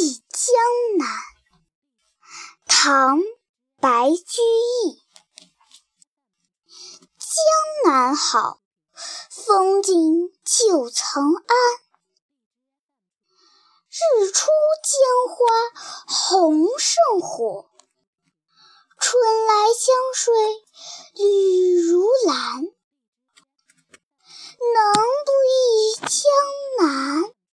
忆江南。唐白居易。江南好风景旧曾谙日出江花红胜火春来江水绿